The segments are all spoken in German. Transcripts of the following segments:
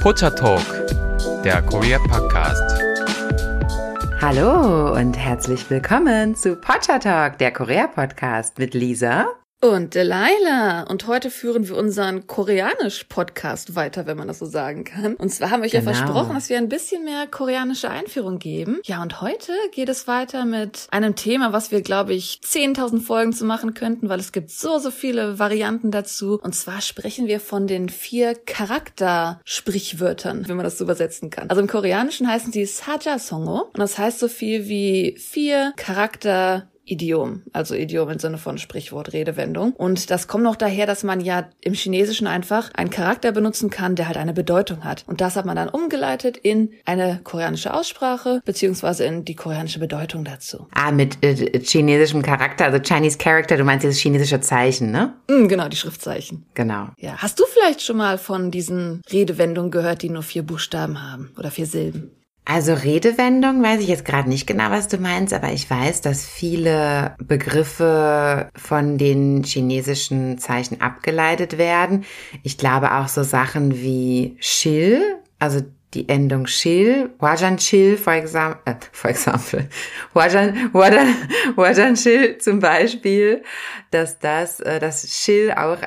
Pocha Talk, der Korea Podcast. Hallo und herzlich willkommen zu Pocha Talk, der Korea Podcast mit Lisa und Delilah. Und heute führen wir unseren Koreanisch-Podcast weiter, wenn man das so sagen kann. Und zwar haben wir euch genau. ja versprochen, dass wir ein bisschen mehr koreanische Einführung geben. Ja, und heute geht es weiter mit einem Thema, was wir, glaube ich, 10.000 Folgen zu machen könnten, weil es gibt so, so viele Varianten dazu. Und zwar sprechen wir von den vier Charakter-Sprichwörtern, wenn man das so übersetzen kann. Also im Koreanischen heißen sie Saja-Songo. Und das heißt so viel wie vier Charakter Idiom, also Idiom im Sinne von Sprichwort, Redewendung. Und das kommt noch daher, dass man ja im Chinesischen einfach einen Charakter benutzen kann, der halt eine Bedeutung hat. Und das hat man dann umgeleitet in eine koreanische Aussprache, beziehungsweise in die koreanische Bedeutung dazu. Ah, mit äh, chinesischem Charakter, also Chinese Character, du meinst dieses chinesische Zeichen, ne? Mm, genau, die Schriftzeichen. Genau. Ja. Hast du vielleicht schon mal von diesen Redewendungen gehört, die nur vier Buchstaben haben oder vier Silben? Also Redewendung weiß ich jetzt gerade nicht genau, was du meinst, aber ich weiß, dass viele Begriffe von den chinesischen Zeichen abgeleitet werden. Ich glaube auch so Sachen wie Shil, also die Endung Shil, Huajan Shil, for example, äh, example, Huajan, Huajan, Shil zum Beispiel, dass das, äh, das Shil auch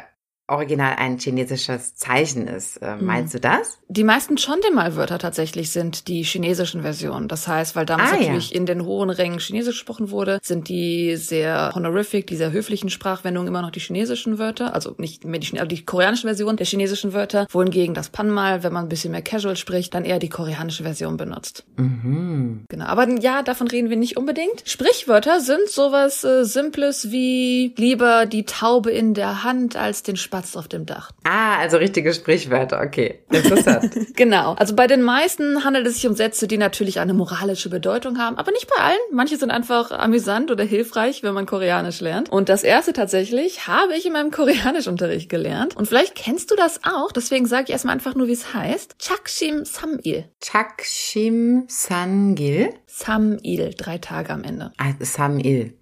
original ein chinesisches Zeichen ist. Äh, mhm. meinst du das? Die meisten Chondemal-Wörter tatsächlich sind die chinesischen Versionen. Das heißt, weil damals ah, natürlich ja. in den hohen Rängen Chinesisch gesprochen wurde, sind die sehr honorific, die sehr höflichen Sprachwendungen immer noch die chinesischen Wörter, also nicht mehr die, die koreanische Version der chinesischen Wörter, wohingegen das Panmal, wenn man ein bisschen mehr casual spricht, dann eher die koreanische Version benutzt. Mhm. Genau, aber ja, davon reden wir nicht unbedingt. Sprichwörter sind sowas äh, Simples wie lieber die Taube in der Hand als den Sp Spatz auf dem Dach. Ah, also richtige Sprichwörter, okay. Interessant. genau. Also bei den meisten handelt es sich um Sätze, die natürlich eine moralische Bedeutung haben, aber nicht bei allen. Manche sind einfach amüsant oder hilfreich, wenn man Koreanisch lernt. Und das erste tatsächlich habe ich in meinem Koreanischunterricht gelernt. Und vielleicht kennst du das auch, deswegen sage ich erstmal einfach nur, wie es heißt. Chakshim Samil. Chakshim Sangil. Samil, drei Tage am Ende. Ah, Samil.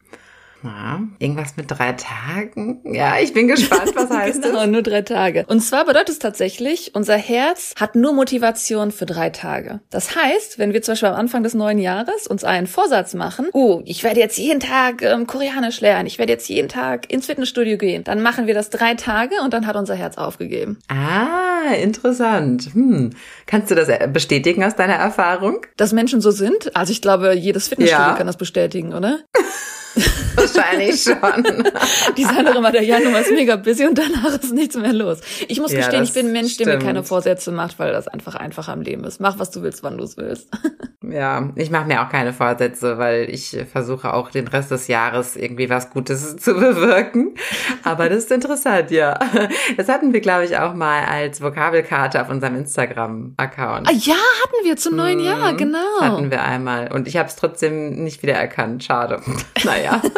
Ja, irgendwas mit drei Tagen? Ja, ich bin gespannt, was heißt genau, das? nur drei Tage. Und zwar bedeutet es tatsächlich, unser Herz hat nur Motivation für drei Tage. Das heißt, wenn wir zum Beispiel am Anfang des neuen Jahres uns einen Vorsatz machen, oh, ich werde jetzt jeden Tag ähm, Koreanisch lernen, ich werde jetzt jeden Tag ins Fitnessstudio gehen, dann machen wir das drei Tage und dann hat unser Herz aufgegeben. Ah, interessant. Hm. Kannst du das äh, bestätigen aus deiner Erfahrung? Dass Menschen so sind? Also ich glaube, jedes Fitnessstudio ja. kann das bestätigen, oder? Wahrscheinlich schon. Die sagen doch immer, der Januar ist mega busy und danach ist nichts mehr los. Ich muss ja, gestehen, ich bin ein Mensch, stimmt. der mir keine Vorsätze macht, weil das einfach einfacher am Leben ist. Mach, was du willst, wann du es willst. Ja, ich mache mir auch keine Vorsätze, weil ich versuche auch den Rest des Jahres irgendwie was Gutes zu bewirken. Aber das ist interessant, ja. Das hatten wir, glaube ich, auch mal als Vokabelkarte auf unserem Instagram-Account. Ah, ja, hatten wir zum neuen Jahr, mhm. genau. Hatten wir einmal. Und ich habe es trotzdem nicht wiedererkannt. Schade. Naja.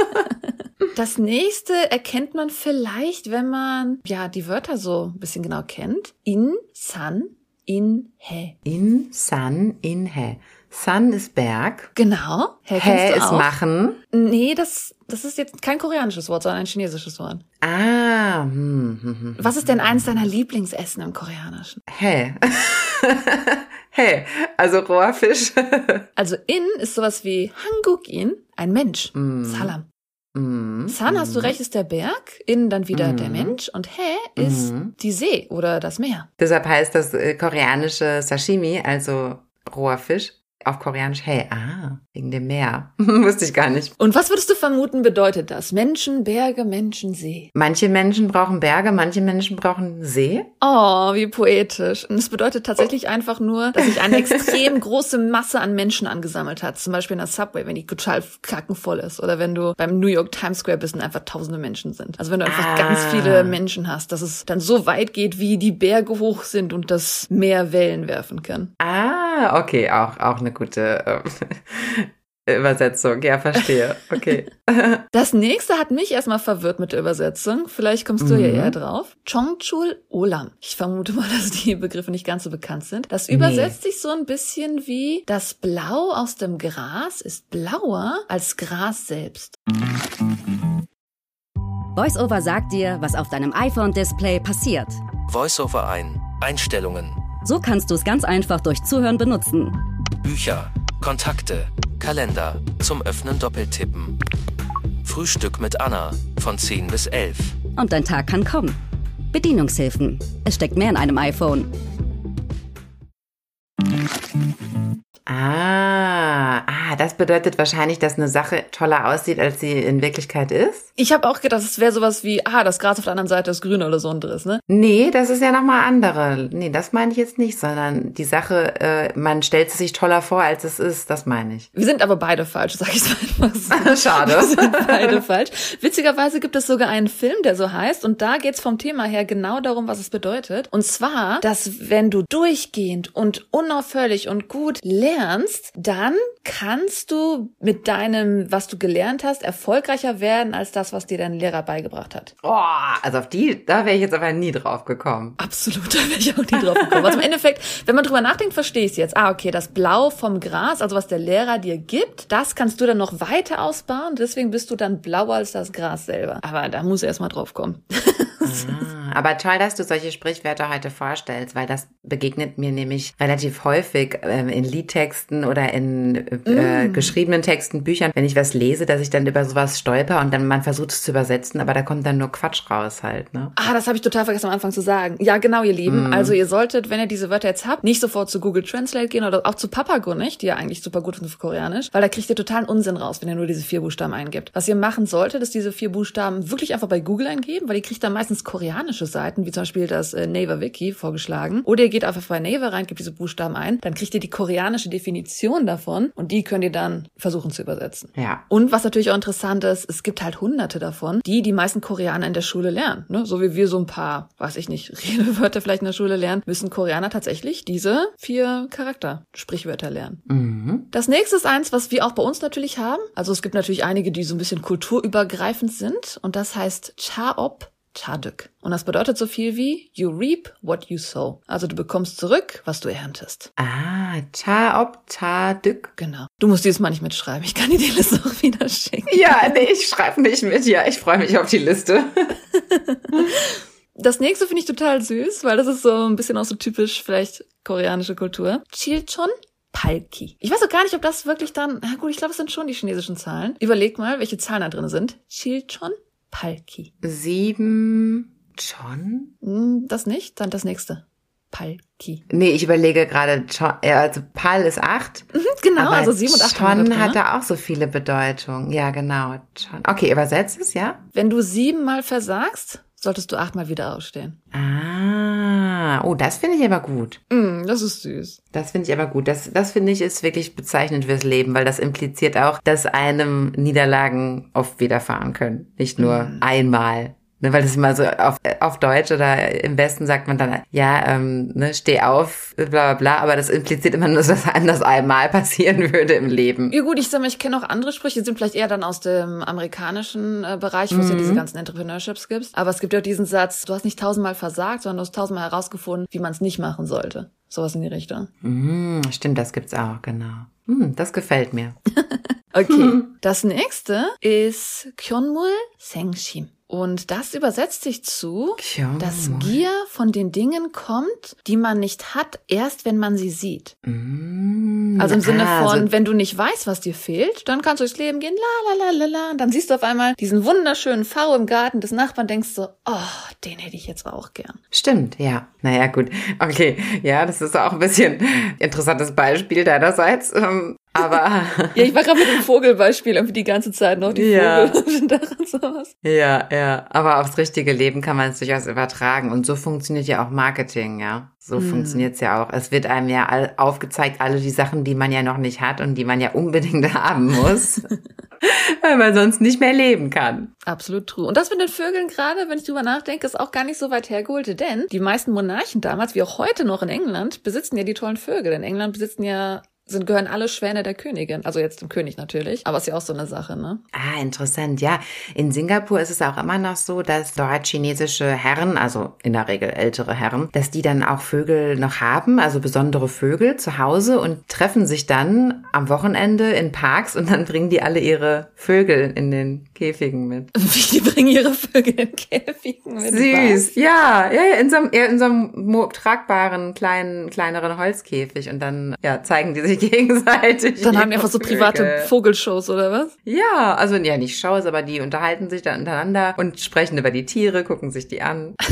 Das nächste erkennt man vielleicht, wenn man ja die Wörter so ein bisschen genau kennt. In, san, in, he. In, san, in, he. Sun ist Berg. Genau. He, he ist machen. Nee, das, das ist jetzt kein koreanisches Wort, sondern ein chinesisches Wort. Ah. Hm, hm, hm, Was ist denn eins deiner Lieblingsessen im Koreanischen? He. hey, also roher Fisch. also in ist sowas wie Hanguk-in, ein Mensch. Mm. Salam. Mm. San, hast du recht, ist der Berg, in dann wieder mm. der Mensch und He ist mm. die See oder das Meer. Deshalb heißt das äh, koreanische Sashimi, also roher Fisch, auf Koreanisch, hey, ah, wegen dem Meer. Wusste ich gar nicht. Und was würdest du vermuten, bedeutet das? Menschen, Berge, Menschen, See. Manche Menschen brauchen Berge, manche Menschen brauchen See. Oh, wie poetisch. Und es bedeutet tatsächlich einfach nur, dass sich eine extrem große Masse an Menschen angesammelt hat. Zum Beispiel in der Subway, wenn die total kackenvoll ist. Oder wenn du beim New York Times Square bist und einfach tausende Menschen sind. Also wenn du einfach ah. ganz viele Menschen hast, dass es dann so weit geht, wie die Berge hoch sind und das Meer Wellen werfen kann. Ah, okay, auch, auch eine gute äh, Übersetzung. Ja, verstehe. Okay. Das nächste hat mich erstmal verwirrt mit der Übersetzung. Vielleicht kommst du mhm. ja eher drauf. Chongchul Olam. Ich vermute mal, dass die Begriffe nicht ganz so bekannt sind. Das übersetzt nee. sich so ein bisschen wie das Blau aus dem Gras ist blauer als Gras selbst. VoiceOver sagt dir, was auf deinem iPhone-Display passiert. VoiceOver ein. Einstellungen. So kannst du es ganz einfach durch Zuhören benutzen. Bücher, Kontakte, Kalender, zum Öffnen doppeltippen. Frühstück mit Anna von 10 bis 11. Und dein Tag kann kommen. Bedienungshilfen. Es steckt mehr in einem iPhone. Ah, ah, das bedeutet wahrscheinlich, dass eine Sache toller aussieht, als sie in Wirklichkeit ist. Ich habe auch gedacht, es wäre sowas wie, ah, das Gras auf der anderen Seite ist grün oder so Driss, ne? Nee, das ist ja nochmal andere. Nee, das meine ich jetzt nicht, sondern die Sache, äh, man stellt es sich toller vor, als es ist, das meine ich. Wir sind aber beide falsch, sag ich mal einfach so. Schade. Wir sind beide falsch. Witzigerweise gibt es sogar einen Film, der so heißt, und da geht's vom Thema her genau darum, was es bedeutet. Und zwar, dass wenn du durchgehend und unaufhörlich und gut lernst, dann kannst du mit deinem, was du gelernt hast, erfolgreicher werden als das, was dir dein Lehrer beigebracht hat. Oh, also auf die, da wäre ich jetzt aber nie drauf gekommen. Absolut, da wäre ich auch nie drauf gekommen. Also im Endeffekt, wenn man drüber nachdenkt, verstehe ich es jetzt. Ah, okay, das Blau vom Gras, also was der Lehrer dir gibt, das kannst du dann noch weiter ausbauen. Deswegen bist du dann blauer als das Gras selber. Aber da muss erst mal drauf kommen. ah, aber toll, dass du solche Sprichwörter heute vorstellst, weil das begegnet mir nämlich relativ häufig ähm, in Liedtexten oder in äh, mm. geschriebenen Texten, Büchern, wenn ich was lese, dass ich dann über sowas stolper und dann man versucht es zu übersetzen, aber da kommt dann nur Quatsch raus halt. Ne? Ah, das habe ich total vergessen am Anfang zu sagen. Ja, genau, ihr Lieben. Mm. Also ihr solltet, wenn ihr diese Wörter jetzt habt, nicht sofort zu Google Translate gehen oder auch zu Papago nicht, die ja eigentlich super gut sind für Koreanisch, weil da kriegt ihr totalen Unsinn raus, wenn ihr nur diese vier Buchstaben eingibt. Was ihr machen solltet, ist diese vier Buchstaben wirklich einfach bei Google eingeben, weil ihr kriegt dann meistens koreanische Seiten, wie zum Beispiel das äh, Naver Wiki vorgeschlagen. Oder ihr geht einfach bei Naver rein, gebt diese Buchstaben ein, dann kriegt ihr die koreanische Definition davon und die könnt ihr dann versuchen zu übersetzen. Ja. Und was natürlich auch interessant ist, es gibt halt hunderte davon, die die meisten Koreaner in der Schule lernen. Ne? So wie wir so ein paar, weiß ich nicht, Redewörter vielleicht in der Schule lernen, müssen Koreaner tatsächlich diese vier Charakter, Sprichwörter lernen. Mhm. Das nächste ist eins, was wir auch bei uns natürlich haben. Also es gibt natürlich einige, die so ein bisschen kulturübergreifend sind und das heißt Chaop Chaduk. Und das bedeutet so viel wie You reap what you sow. Also du bekommst zurück, was du erntest. Ah, Chaop Chaduk. Genau. Du musst dieses Mal nicht mitschreiben. Ich kann dir die Liste auch wieder schicken. Ja, nee, ich schreibe nicht mit. Ja, ich freue mich auf die Liste. Das nächste finde ich total süß, weil das ist so ein bisschen auch so typisch vielleicht koreanische Kultur. Chilchon Palki. Ich weiß auch gar nicht, ob das wirklich dann, na gut, ich glaube, es sind schon die chinesischen Zahlen. Überleg mal, welche Zahlen da drin sind. Chilchon Palki. Sieben schon? Hm, das nicht, dann das nächste. Palki. Nee, ich überlege gerade, also Pal ist acht. Mhm, genau, also sieben und acht. Chon hat da auch so viele Bedeutungen. Ja, genau. Chon. Okay, übersetzt es, ja? Wenn du siebenmal versagst, solltest du achtmal wieder ausstehen. Ah, oh, das finde ich aber gut. Mm, das ist süß. Das finde ich aber gut. Das, das finde ich ist wirklich bezeichnend fürs Leben, weil das impliziert auch, dass einem Niederlagen oft widerfahren können. Nicht nur mm. einmal. Ne, weil das immer so auf, auf Deutsch oder im Westen sagt man dann, ja, ähm, ne, steh auf, bla bla bla, aber das impliziert immer nur, dass das anders einmal passieren würde im Leben. Ja gut, ich sag mal, ich kenne auch andere Sprüche, die sind vielleicht eher dann aus dem amerikanischen äh, Bereich, wo es ja diese mhm. ganzen Entrepreneurships gibt. Aber es gibt ja auch diesen Satz, du hast nicht tausendmal versagt, sondern du hast tausendmal herausgefunden, wie man es nicht machen sollte. Sowas in die Richtung. Mm, stimmt, das gibt's auch, genau. Mm, das gefällt mir. okay. Das nächste ist Kyonmul Sengshim. Und das übersetzt sich zu, ja, dass Gier von den Dingen kommt, die man nicht hat, erst wenn man sie sieht. Mm, also im Sinne ah, von, also wenn du nicht weißt, was dir fehlt, dann kannst du durchs Leben gehen, la la la la la. Und dann siehst du auf einmal diesen wunderschönen V im Garten des Nachbarn, denkst du, oh, den hätte ich jetzt auch gern. Stimmt, ja. Naja, gut. Okay, ja, das ist auch ein bisschen interessantes Beispiel deinerseits. Ähm, aber. ja, ich war gerade mit dem Vogelbeispiel irgendwie die ganze Zeit noch die ja. Vögel daran sowas. Ja, ja. Aber aufs richtige Leben kann man es durchaus übertragen. Und so funktioniert ja auch Marketing, ja. So hm. funktioniert's ja auch. Es wird einem ja all, aufgezeigt, alle die Sachen, die man ja noch nicht hat und die man ja unbedingt haben muss. weil man sonst nicht mehr leben kann. Absolut true. Und das mit den Vögeln gerade, wenn ich drüber nachdenke, ist auch gar nicht so weit hergeholt, denn die meisten Monarchen damals, wie auch heute noch in England, besitzen ja die tollen Vögel. In England besitzen ja sind, gehören alle Schwäne der Königin. Also jetzt dem König natürlich, aber ist ja auch so eine Sache, ne? Ah, interessant. Ja, in Singapur ist es auch immer noch so, dass dort chinesische Herren, also in der Regel ältere Herren, dass die dann auch Vögel noch haben, also besondere Vögel zu Hause und treffen sich dann am Wochenende in Parks und dann bringen die alle ihre Vögel in den Käfigen mit. Wie, die bringen ihre Vögel in Käfigen mit? Süß, ja, ja, in so einem, in so einem tragbaren, kleinen, kleineren Holzkäfig und dann, ja, zeigen die sich gegenseitig. Dann haben die einfach so private Vogelshows oder was? Ja, also ja, nicht Shows, aber die unterhalten sich da untereinander und sprechen über die Tiere, gucken sich die an.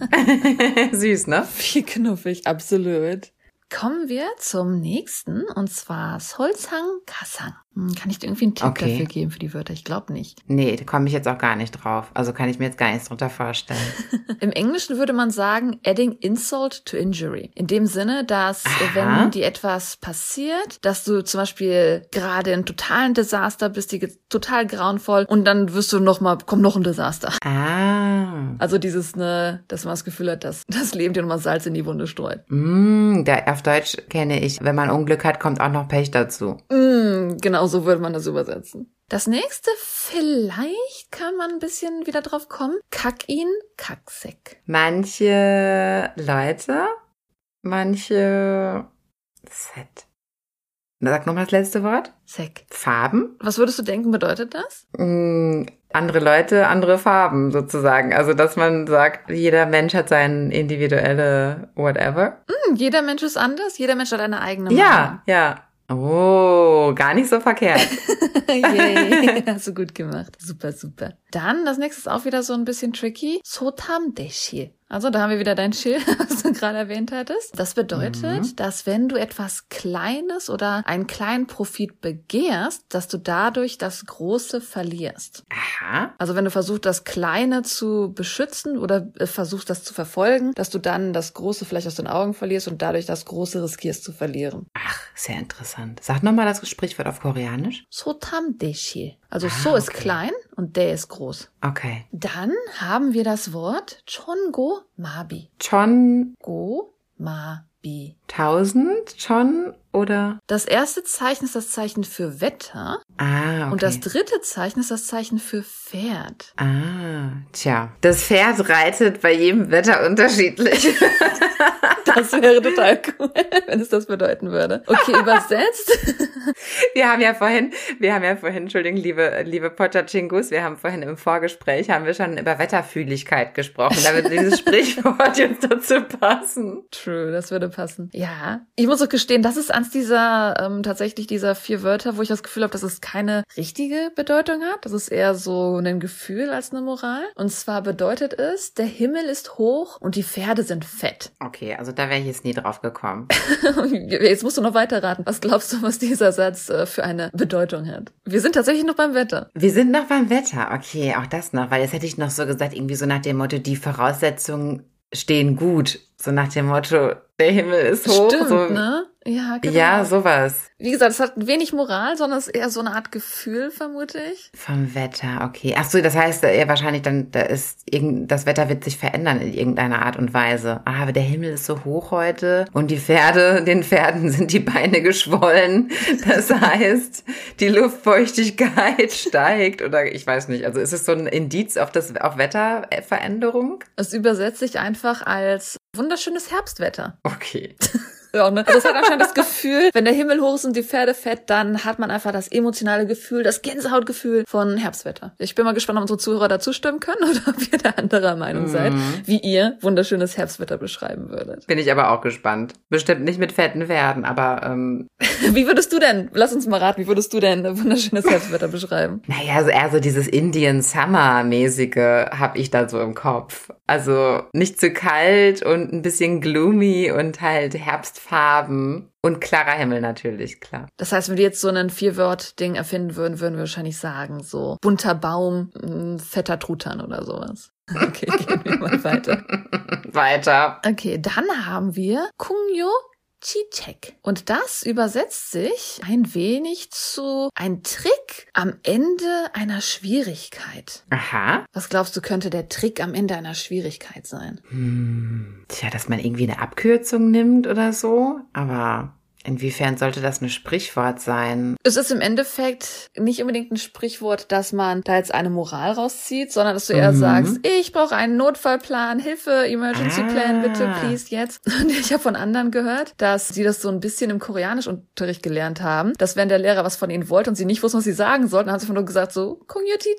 Süß, ne? Wie knuffig, absolut. Kommen wir zum nächsten und zwar Solzang Kasang. Hm, kann ich dir irgendwie einen Tipp okay. dafür geben für die Wörter? Ich glaube nicht. Nee, da komme ich jetzt auch gar nicht drauf. Also kann ich mir jetzt gar nichts drunter vorstellen. Im Englischen würde man sagen, adding insult to injury. In dem Sinne, dass Aha. wenn dir etwas passiert, dass du zum Beispiel gerade in totalen Desaster bist, die total grauenvoll und dann wirst du noch mal, kommt noch ein Desaster. Ah. Also dieses, ne, dass man das Gefühl hat, dass das Leben dir nochmal Salz in die Wunde streut. Mm, da, auf Deutsch kenne ich, wenn man Unglück hat, kommt auch noch Pech dazu. Mm, genau so würde man das übersetzen. Das nächste, vielleicht kann man ein bisschen wieder drauf kommen. Kack ihn, Kackseck. Manche Leute, manche Set. Sag nochmal das letzte Wort. Sek. Farben. Was würdest du denken, bedeutet das? Mm, andere Leute, andere Farben sozusagen. Also, dass man sagt, jeder Mensch hat seine individuelle whatever. Mm, jeder Mensch ist anders, jeder Mensch hat eine eigene Meinung. Ja, ja. Oh, gar nicht so verkehrt. Yay, hast du gut gemacht. Super, super. Dann, das nächste ist auch wieder so ein bisschen tricky. Sotam Deshi. Also da haben wir wieder dein Schild, was du gerade erwähnt hattest. Das bedeutet, mhm. dass wenn du etwas Kleines oder einen kleinen Profit begehrst, dass du dadurch das Große verlierst. Aha. Also wenn du versuchst, das Kleine zu beschützen oder äh, versuchst, das zu verfolgen, dass du dann das Große vielleicht aus den Augen verlierst und dadurch das Große riskierst zu verlieren. Ach, sehr interessant. Sag nochmal das Sprichwort auf Koreanisch. Sotam deshi. Also ah, so okay. ist klein und der ist groß. Okay. Dann haben wir das Wort Chongo Mabi. Chongo Mabi. Tausend schon oder? Das erste Zeichen ist das Zeichen für Wetter. Ah, okay. Und das dritte Zeichen ist das Zeichen für Pferd. Ah, tja. Das Pferd reitet bei jedem Wetter unterschiedlich. das wäre total cool, wenn es das bedeuten würde. Okay, übersetzt. Wir haben ja vorhin, wir haben ja vorhin, Entschuldigung, liebe, liebe Potachingus, wir haben vorhin im Vorgespräch, haben wir schon über Wetterfühligkeit gesprochen. Da würde dieses Sprichwort jetzt dazu passen. True, das würde passen. Ja, ich muss auch gestehen, das ist eins dieser, ähm, tatsächlich dieser vier Wörter, wo ich das Gefühl habe, dass es keine richtige Bedeutung hat. Das ist eher so ein Gefühl als eine Moral. Und zwar bedeutet es, der Himmel ist hoch und die Pferde sind fett. Okay, also da wäre ich jetzt nie drauf gekommen. jetzt musst du noch weiter raten. Was glaubst du, was dieser Satz äh, für eine Bedeutung hat? Wir sind tatsächlich noch beim Wetter. Wir sind noch beim Wetter. Okay, auch das noch, weil jetzt hätte ich noch so gesagt, irgendwie so nach dem Motto, die Voraussetzungen stehen gut. So nach dem Motto, der Himmel ist hoch. Stimmt, so. ne? Ja, genau. Ja, sowas. Wie gesagt, es hat wenig Moral, sondern es ist eher so eine Art Gefühl, vermute ich. Vom Wetter, okay. Ach so, das heißt, ja wahrscheinlich dann, da ist irgend, das Wetter wird sich verändern in irgendeiner Art und Weise. Ah, aber der Himmel ist so hoch heute und die Pferde, den Pferden sind die Beine geschwollen. Das heißt, die Luftfeuchtigkeit steigt oder ich weiß nicht. Also ist es so ein Indiz auf das, auf Wetterveränderung? Es übersetzt sich einfach als wunderschönes Herbstwetter. Okay. Ja, ne? Also es hat anscheinend das Gefühl, wenn der Himmel hoch ist und die Pferde fett, dann hat man einfach das emotionale Gefühl, das Gänsehautgefühl von Herbstwetter. Ich bin mal gespannt, ob unsere Zuhörer dazu stimmen können oder ob ihr da anderer Meinung mhm. seid, wie ihr wunderschönes Herbstwetter beschreiben würdet. Bin ich aber auch gespannt. Bestimmt nicht mit fetten Pferden, aber ähm Wie würdest du denn, lass uns mal raten, wie würdest du denn wunderschönes Herbstwetter beschreiben? Naja, also eher so dieses Indian Summer-mäßige habe ich da so im Kopf. Also nicht zu kalt und ein bisschen gloomy und halt Herbstfarben und klarer Himmel natürlich, klar. Das heißt, wenn wir jetzt so ein Vierwort-Ding erfinden würden, würden wir wahrscheinlich sagen, so bunter Baum, fetter Truthahn oder sowas. Okay, gehen wir mal weiter. weiter. Okay, dann haben wir Kungyo Chichek. Und das übersetzt sich ein wenig zu ein Trick am Ende einer Schwierigkeit. Aha. Was glaubst du, könnte der Trick am Ende einer Schwierigkeit sein? Hm, tja, dass man irgendwie eine Abkürzung nimmt oder so, aber Inwiefern sollte das ein Sprichwort sein? Es ist im Endeffekt nicht unbedingt ein Sprichwort, dass man da jetzt eine Moral rauszieht, sondern dass du eher mhm. sagst, ich brauche einen Notfallplan, Hilfe, Emergency ah. Plan, bitte, please, jetzt. Und ich habe von anderen gehört, dass sie das so ein bisschen im Koreanischunterricht gelernt haben, dass wenn der Lehrer was von ihnen wollte und sie nicht wussten, was sie sagen sollten, haben sie von nur gesagt so, Community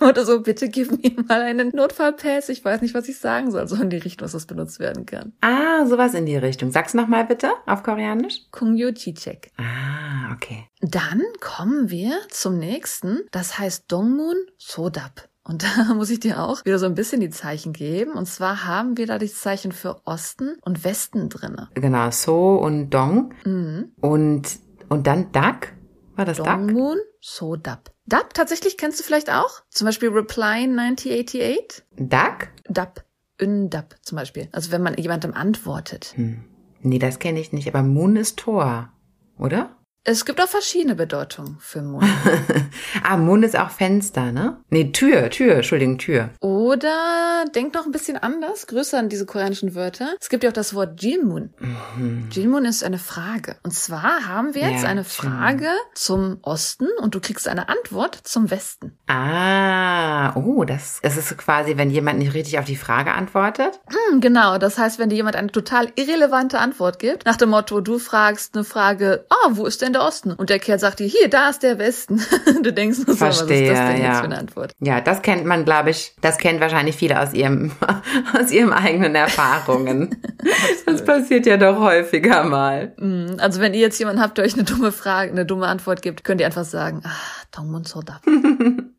dem Motto so, bitte gib mir mal einen Notfallpass, ich weiß nicht, was ich sagen soll. So in die Richtung, was das benutzt werden kann. Ah, sowas in die Richtung. Sag's nochmal bitte auf Koreanisch. Community Check. Ah, okay. Dann kommen wir zum nächsten. Das heißt Dongmun Sodap. Und da muss ich dir auch wieder so ein bisschen die Zeichen geben. Und zwar haben wir da die Zeichen für Osten und Westen drinne. Genau, So und Dong. Mhm. Und, und dann Dak. War das Dak? Dongmun, So Dap. Dap tatsächlich kennst du vielleicht auch? Zum Beispiel Reply 1988? Dak? Dap. Undap zum Beispiel. Also wenn man jemandem antwortet. Hm. Nee, das kenne ich nicht. Aber Moon ist Tor, oder? Es gibt auch verschiedene Bedeutungen für Mund. ah, Mund ist auch Fenster, ne? Nee, Tür, Tür, Entschuldigung, Tür. Oder denk noch ein bisschen anders, größer an diese koreanischen Wörter. Es gibt ja auch das Wort Jinmun. Mhm. Jinmun ist eine Frage. Und zwar haben wir jetzt ja, eine Frage Jinmun. zum Osten und du kriegst eine Antwort zum Westen. Ah, oh, das, das ist quasi, wenn jemand nicht richtig auf die Frage antwortet? Hm, genau, das heißt, wenn dir jemand eine total irrelevante Antwort gibt, nach dem Motto, du fragst eine Frage, ah, wo ist denn der Osten? Und der Kerl sagt dir, hier, da ist der Westen. du denkst nur so, was ist das denn ja. jetzt für eine Antwort? Ja, das kennt man, glaube ich, das kennt wahrscheinlich viele aus ihrem, aus ihrem eigenen Erfahrungen. das passiert ja doch häufiger mal. Mm, also wenn ihr jetzt jemanden habt, der euch eine dumme Frage, eine dumme Antwort gibt, könnt ihr einfach sagen, ah, Dongmun Soda.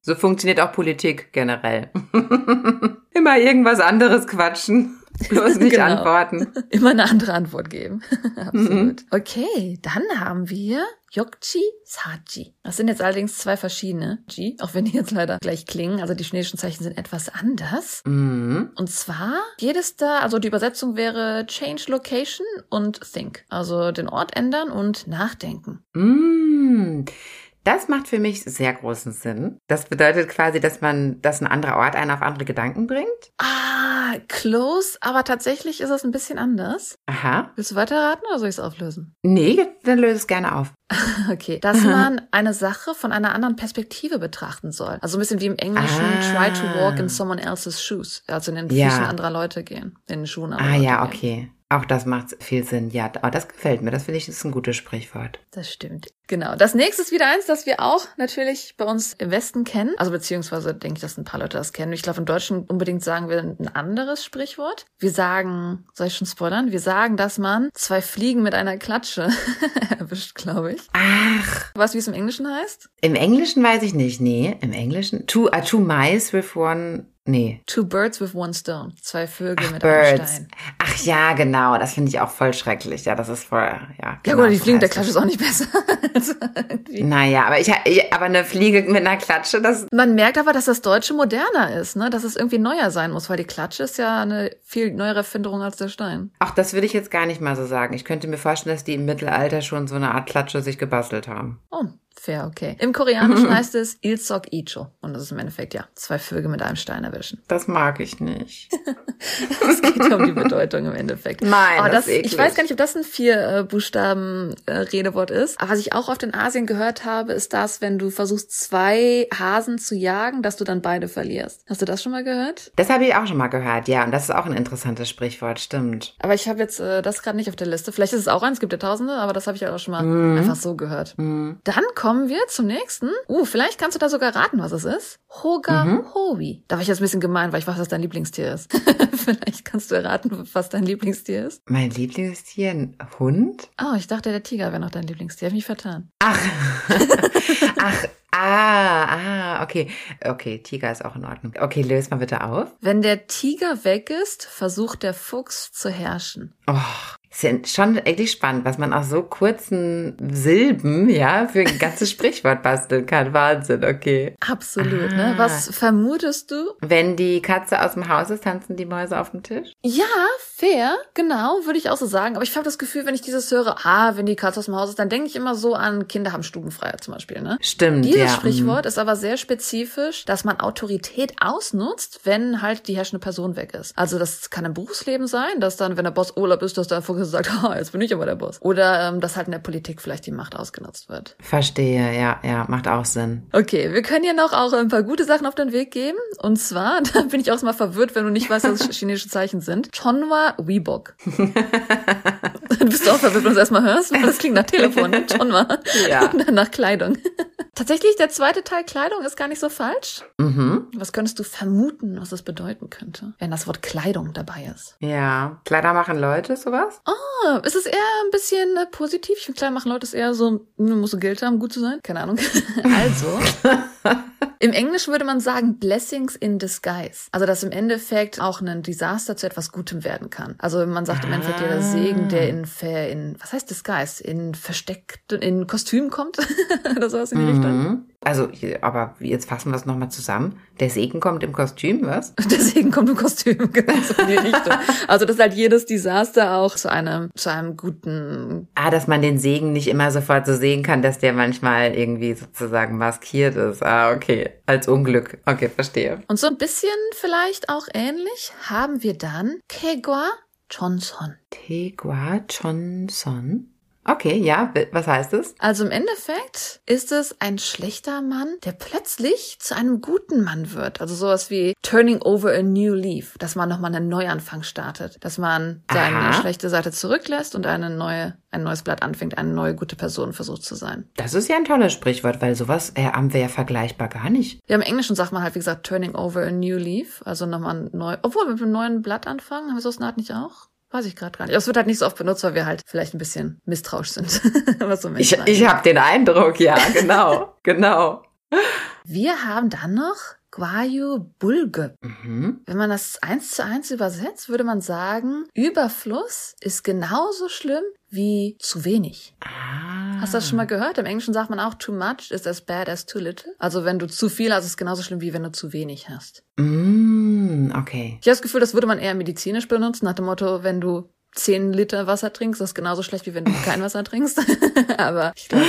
so funktioniert auch Politik generell. Immer irgendwas anderes quatschen. Bloß nicht genau. antworten. Immer eine andere Antwort geben. Absolut. Mhm. Okay, dann haben wir Yokchi Saji. Das sind jetzt allerdings zwei verschiedene Ji, auch wenn die jetzt leider gleich klingen. Also die chinesischen Zeichen sind etwas anders. Mhm. Und zwar geht es da, also die Übersetzung wäre Change Location und Think. Also den Ort ändern und nachdenken. Mhm. Das macht für mich sehr großen Sinn. Das bedeutet quasi, dass man, dass ein anderer Ort einen auf andere Gedanken bringt. Ah, close, aber tatsächlich ist es ein bisschen anders. Aha. Willst du weiterraten oder soll ich es auflösen? Nee, dann löse es gerne auf. okay, dass man eine Sache von einer anderen Perspektive betrachten soll. Also ein bisschen wie im Englischen ah. try to walk in someone else's shoes. Also in den Füßen ja. anderer Leute gehen, in den Schuhen anderer ah, Leute ja, gehen. okay. Auch das macht viel Sinn. Ja, aber das gefällt mir. Das finde ich ist ein gutes Sprichwort. Das stimmt. Genau. Das nächste ist wieder eins, das wir auch natürlich bei uns im Westen kennen. Also beziehungsweise denke ich, dass ein paar Leute das kennen. Ich glaube, im Deutschen unbedingt sagen wir ein anderes Sprichwort. Wir sagen, soll ich schon spoilern? Wir sagen, dass man zwei Fliegen mit einer Klatsche erwischt, glaube ich. Ach. Was, wie es im Englischen heißt? Im Englischen weiß ich nicht. Nee, im Englischen. Two, uh, two mice with one Nee. Two birds with one stone. Zwei Vögel Ach, mit birds. einem Stein. Ach ja, genau. Das finde ich auch voll schrecklich. Ja, das ist voll, ja. Genau, ja gut, die Fliegen der Klatsche ist auch nicht besser. naja, aber ich, aber eine Fliege mit einer Klatsche, das. Man merkt aber, dass das Deutsche moderner ist, ne? Dass es irgendwie neuer sein muss, weil die Klatsche ist ja eine viel neuere Erfindung als der Stein. Ach, das würde ich jetzt gar nicht mal so sagen. Ich könnte mir vorstellen, dass die im Mittelalter schon so eine Art Klatsche sich gebastelt haben. Oh, Fair, okay. Im Koreanischen heißt es Ilsok Icho. Und das ist im Endeffekt, ja, zwei Vögel mit einem Stein erwischen. Das mag ich nicht. Es geht ja um die Bedeutung im Endeffekt. Nein, aber das, das ich weiß gar nicht, ob das ein vier äh, Buchstaben äh, Redewort ist. Aber was ich auch oft in Asien gehört habe, ist das, wenn du versuchst, zwei Hasen zu jagen, dass du dann beide verlierst. Hast du das schon mal gehört? Das habe ich auch schon mal gehört, ja. Und das ist auch ein interessantes Sprichwort, stimmt. Aber ich habe jetzt äh, das gerade nicht auf der Liste. Vielleicht ist es auch eins, es gibt ja tausende, aber das habe ich auch schon mal mm. einfach so gehört. Mm. Dann kommt kommen wir zum nächsten. Uh, vielleicht kannst du da sogar raten, was es ist. Hoga mhm. Howi. Da war ich jetzt ein bisschen gemein, weil ich weiß, was dein Lieblingstier ist. vielleicht kannst du erraten, was dein Lieblingstier ist. Mein Lieblingstier? Ein Hund? Oh, ich dachte, der Tiger wäre noch dein Lieblingstier. Hab mich vertan. Ach. Ach, Ah, ah, okay. Okay, Tiger ist auch in Ordnung. Okay, löse mal bitte auf. Wenn der Tiger weg ist, versucht der Fuchs zu herrschen. Oh, ist schon eigentlich spannend, was man aus so kurzen Silben, ja, für ein ganzes Sprichwort basteln kann. Wahnsinn, okay. Absolut, ne? ah. ne? Was vermutest du? Wenn die Katze aus dem Haus ist, tanzen die Mäuse auf dem Tisch? Ja, fair, genau, würde ich auch so sagen. Aber ich habe das Gefühl, wenn ich dieses höre, ah, wenn die Katze aus dem Haus ist, dann denke ich immer so an Kinder haben Stubenfreiheit zum Beispiel, ne? Stimmt, Dieses. Sprichwort mhm. ist aber sehr spezifisch, dass man Autorität ausnutzt, wenn halt die herrschende Person weg ist. Also das kann im Berufsleben sein, dass dann, wenn der Boss Urlaub ist, dass da gesagt, ah, jetzt bin ich aber der Boss. Oder ähm, dass halt in der Politik vielleicht die Macht ausgenutzt wird. Verstehe, ja, ja, macht auch Sinn. Okay, wir können ja noch auch ein paar gute Sachen auf den Weg geben. Und zwar, da bin ich auch mal verwirrt, wenn du nicht weißt, was chinesische Zeichen sind. Chonwa Weebok. du bist auch verwirrt, wenn du es erstmal hörst, weil das klingt nach Telefon, ne? Chonwa. Ja. Und dann nach Kleidung. Tatsächlich, der zweite Teil Kleidung ist gar nicht so falsch. Mhm. Was könntest du vermuten, was das bedeuten könnte, wenn das Wort Kleidung dabei ist? Ja, Kleider machen Leute, sowas? Oh, ist es eher ein bisschen äh, positiv? Ich finde, Kleider machen Leute ist eher so, man muss so Geld haben, gut zu sein. Keine Ahnung. also, im Englischen würde man sagen Blessings in Disguise. Also, dass im Endeffekt auch ein Desaster zu etwas Gutem werden kann. Also, man sagt im Endeffekt der Segen, der in, in, was heißt Disguise? In versteckt, in Kostüm kommt oder sowas in die mhm. Richtung. Also, aber jetzt fassen wir es nochmal zusammen. Der Segen kommt im Kostüm, was? Der Segen kommt im Kostüm, genau so in die Richtung. Also, dass halt jedes Desaster auch zu einem, zu einem guten. Ah, dass man den Segen nicht immer sofort so sehen kann, dass der manchmal irgendwie sozusagen maskiert ist. Ah, okay. Als Unglück. Okay, verstehe. Und so ein bisschen vielleicht auch ähnlich haben wir dann Kegwa Johnson. Tegua Johnson? Okay, ja, was heißt es? Also im Endeffekt ist es ein schlechter Mann, der plötzlich zu einem guten Mann wird. Also sowas wie turning over a new leaf, dass man nochmal einen Neuanfang startet, dass man seine Aha. schlechte Seite zurücklässt und eine neue, ein neues Blatt anfängt, eine neue gute Person versucht zu sein. Das ist ja ein tolles Sprichwort, weil sowas äh, haben wir ja vergleichbar gar nicht. Ja, im Englischen sagt man halt, wie gesagt, turning over a new leaf, also nochmal neu, obwohl mit einem neuen Blatt anfangen, haben wir so eine Art nicht auch? Weiß ich gerade gar nicht. Es wird halt nicht so oft benutzt, weil wir halt vielleicht ein bisschen misstrauisch sind. was so ich ich habe den Eindruck, ja, genau, genau. Wir haben dann noch Guayu Bulge. Mhm. Wenn man das eins zu eins übersetzt, würde man sagen, Überfluss ist genauso schlimm wie zu wenig. Ah. Hast du das schon mal gehört? Im Englischen sagt man auch, too much is as bad as too little. Also wenn du zu viel hast, ist es genauso schlimm, wie wenn du zu wenig hast. Mm, okay. Ich habe das Gefühl, das würde man eher medizinisch benutzen, nach dem Motto, wenn du 10 Liter Wasser trinkst, das ist genauso schlecht, wie wenn du kein Wasser trinkst. Aber ich glaube,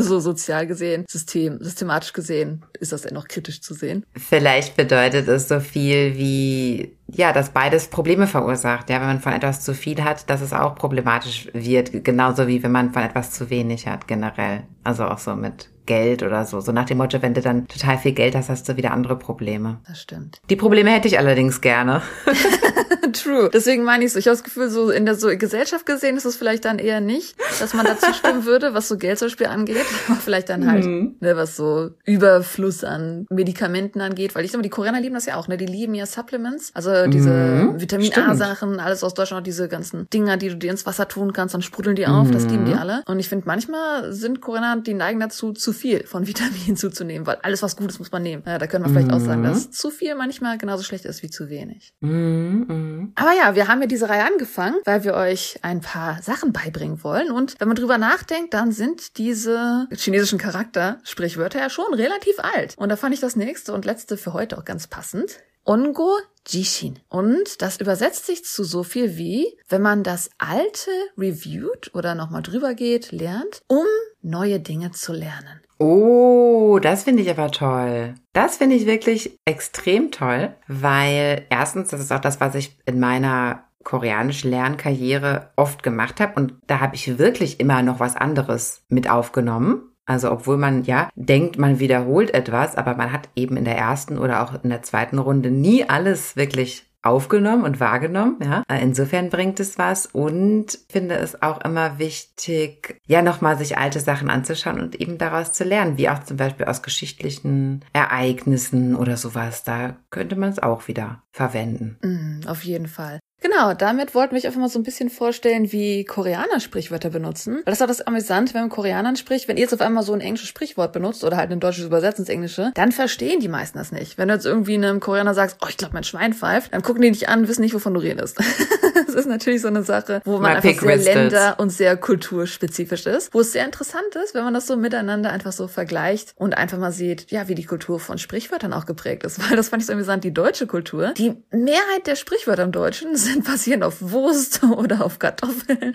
so sozial gesehen, System, systematisch gesehen, ist das noch kritisch zu sehen. Vielleicht bedeutet es so viel wie, ja, dass beides Probleme verursacht. Ja, wenn man von etwas zu viel hat, dass es auch problematisch wird. Genauso wie wenn man von etwas zu wenig hat, generell. Also auch so mit Geld oder so. So nach dem Motto, wenn du dann total viel Geld hast, hast du wieder andere Probleme. Das stimmt. Die Probleme hätte ich allerdings gerne. True. Deswegen meine ich so. Ich habe das Gefühl, so in der so Gesellschaft gesehen ist es vielleicht dann eher nicht, dass man dazu stimmen würde, was so Geld zum Beispiel angeht. Aber vielleicht dann halt, mhm. ne, was so Überfluss an Medikamenten angeht. Weil ich sag mal, die Koreaner lieben das ja auch, ne? Die lieben ja Supplements. Also diese mhm. Vitamin A-Sachen, alles aus Deutschland, diese ganzen Dinger, die du dir ins Wasser tun kannst, dann sprudeln die auf. Mhm. Das lieben die alle. Und ich finde, manchmal sind Koreaner, die neigen dazu, zu viel von Vitaminen zuzunehmen, weil alles, was gut ist, muss man nehmen. Ja, da können wir vielleicht auch sagen, dass zu viel manchmal genauso schlecht ist wie zu wenig. Mhm. mhm. Aber ja, wir haben ja diese Reihe angefangen, weil wir euch ein paar Sachen beibringen wollen. Und wenn man drüber nachdenkt, dann sind diese chinesischen Charakter-Sprichwörter ja schon relativ alt. Und da fand ich das nächste und letzte für heute auch ganz passend. Ongo Jishin. Und das übersetzt sich zu so viel wie, wenn man das Alte reviewt oder nochmal drüber geht, lernt, um neue Dinge zu lernen. Oh, das finde ich aber toll. Das finde ich wirklich extrem toll, weil erstens, das ist auch das, was ich in meiner koreanisch Lernkarriere oft gemacht habe und da habe ich wirklich immer noch was anderes mit aufgenommen. Also obwohl man ja denkt, man wiederholt etwas, aber man hat eben in der ersten oder auch in der zweiten Runde nie alles wirklich aufgenommen und wahrgenommen. Ja, insofern bringt es was und finde es auch immer wichtig, ja nochmal sich alte Sachen anzuschauen und eben daraus zu lernen, wie auch zum Beispiel aus geschichtlichen Ereignissen oder sowas. Da könnte man es auch wieder verwenden. Mm, auf jeden Fall. Genau, damit wollten wir euch einfach mal so ein bisschen vorstellen, wie Koreaner Sprichwörter benutzen. Weil das war das amüsant, wenn man Koreanern spricht. Wenn ihr jetzt auf einmal so ein englisches Sprichwort benutzt oder halt ein deutsches Übersetzen ins Englische, dann verstehen die meisten das nicht. Wenn du jetzt irgendwie einem Koreaner sagst, oh, ich glaube, mein Schwein pfeift, dann gucken die dich an, wissen nicht, wovon du redest. das ist natürlich so eine Sache, wo man My einfach sehr länder- und sehr kulturspezifisch ist. Wo es sehr interessant ist, wenn man das so miteinander einfach so vergleicht und einfach mal sieht, ja, wie die Kultur von Sprichwörtern auch geprägt ist. Weil das fand ich so amüsant, die deutsche Kultur. Die Mehrheit der Sprichwörter im Deutschen sind sind basierend auf Wurst oder auf Kartoffeln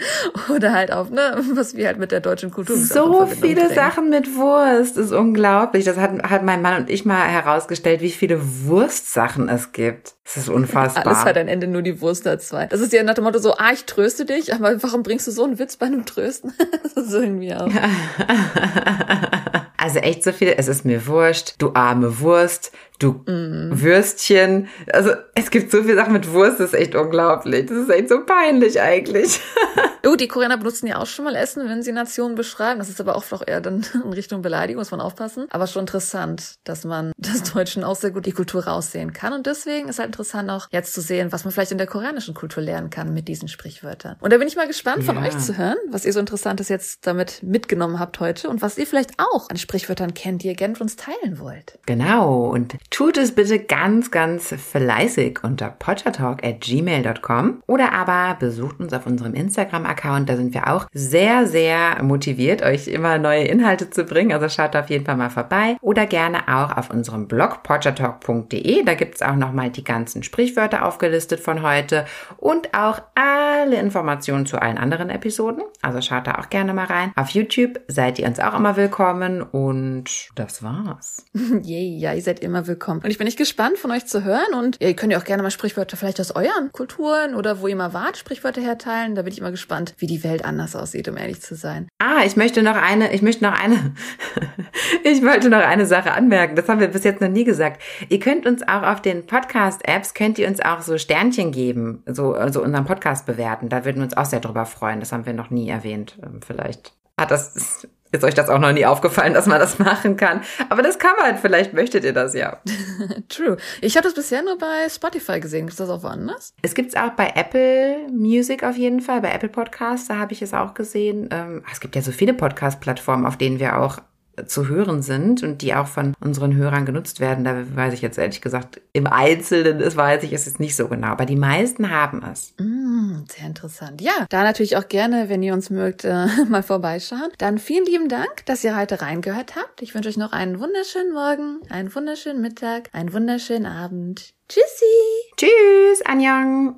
oder halt auf, ne, was wir halt mit der deutschen Kultur So viele bringen. Sachen mit Wurst, ist unglaublich. Das hat, hat mein Mann und ich mal herausgestellt, wie viele Wurstsachen es gibt. Das ist unfassbar. Alles hat ein Ende, nur die Wurst hat zwei. Das ist ja nach dem Motto so, ah, ich tröste dich, aber warum bringst du so einen Witz bei einem Trösten? das ist irgendwie auch. Also echt so viel. Es ist mir wurscht. Du arme Wurst du mm. Würstchen. Also es gibt so viele Sachen mit Wurst, das ist echt unglaublich. Das ist echt so peinlich eigentlich. oh, die Koreaner benutzen ja auch schon mal Essen, wenn sie Nationen beschreiben. Das ist aber oft auch eher dann in Richtung Beleidigung, muss man aufpassen. Aber schon interessant, dass man das Deutschen auch sehr gut die Kultur raussehen kann. Und deswegen ist halt interessant auch jetzt zu sehen, was man vielleicht in der koreanischen Kultur lernen kann mit diesen Sprichwörtern. Und da bin ich mal gespannt von ja. euch zu hören, was ihr so Interessantes jetzt damit mitgenommen habt heute und was ihr vielleicht auch an Sprichwörtern kennt, die ihr gerne mit uns teilen wollt. Genau. Und Tut es bitte ganz, ganz fleißig unter pottertalk at gmail.com oder aber besucht uns auf unserem Instagram-Account. Da sind wir auch sehr, sehr motiviert, euch immer neue Inhalte zu bringen. Also schaut auf jeden Fall mal vorbei. Oder gerne auch auf unserem Blog pottertalk.de. Da gibt es auch nochmal die ganzen Sprichwörter aufgelistet von heute und auch alle Informationen zu allen anderen Episoden. Also schaut da auch gerne mal rein. Auf YouTube seid ihr uns auch immer willkommen und das war's. Yay, ja, ihr seid immer willkommen willkommen. Und ich bin nicht gespannt, von euch zu hören. Und ihr könnt ja auch gerne mal Sprichwörter vielleicht aus euren Kulturen oder wo ihr mal wart, Sprichwörter herteilen. Da bin ich immer gespannt, wie die Welt anders aussieht, um ehrlich zu sein. Ah, ich möchte noch eine, ich möchte noch eine, ich wollte noch eine Sache anmerken. Das haben wir bis jetzt noch nie gesagt. Ihr könnt uns auch auf den Podcast-Apps, könnt ihr uns auch so Sternchen geben, so, also unseren Podcast bewerten. Da würden wir uns auch sehr drüber freuen. Das haben wir noch nie erwähnt. Ähm, vielleicht hat das ist euch das auch noch nie aufgefallen, dass man das machen kann. Aber das kann man. Vielleicht möchtet ihr das ja. True. Ich habe das bisher nur bei Spotify gesehen. Gibt es das auch woanders? Es gibt es auch bei Apple Music auf jeden Fall, bei Apple Podcasts. Da habe ich es auch gesehen. Ähm, es gibt ja so viele Podcast-Plattformen, auf denen wir auch zu hören sind und die auch von unseren Hörern genutzt werden. Da weiß ich jetzt ehrlich gesagt im Einzelnen, das weiß ich es jetzt nicht so genau, aber die meisten haben es. Mm, sehr interessant. Ja, da natürlich auch gerne, wenn ihr uns mögt, äh, mal vorbeischauen. Dann vielen lieben Dank, dass ihr heute reingehört habt. Ich wünsche euch noch einen wunderschönen Morgen, einen wunderschönen Mittag, einen wunderschönen Abend. Tschüssi. Tschüss, Anjang.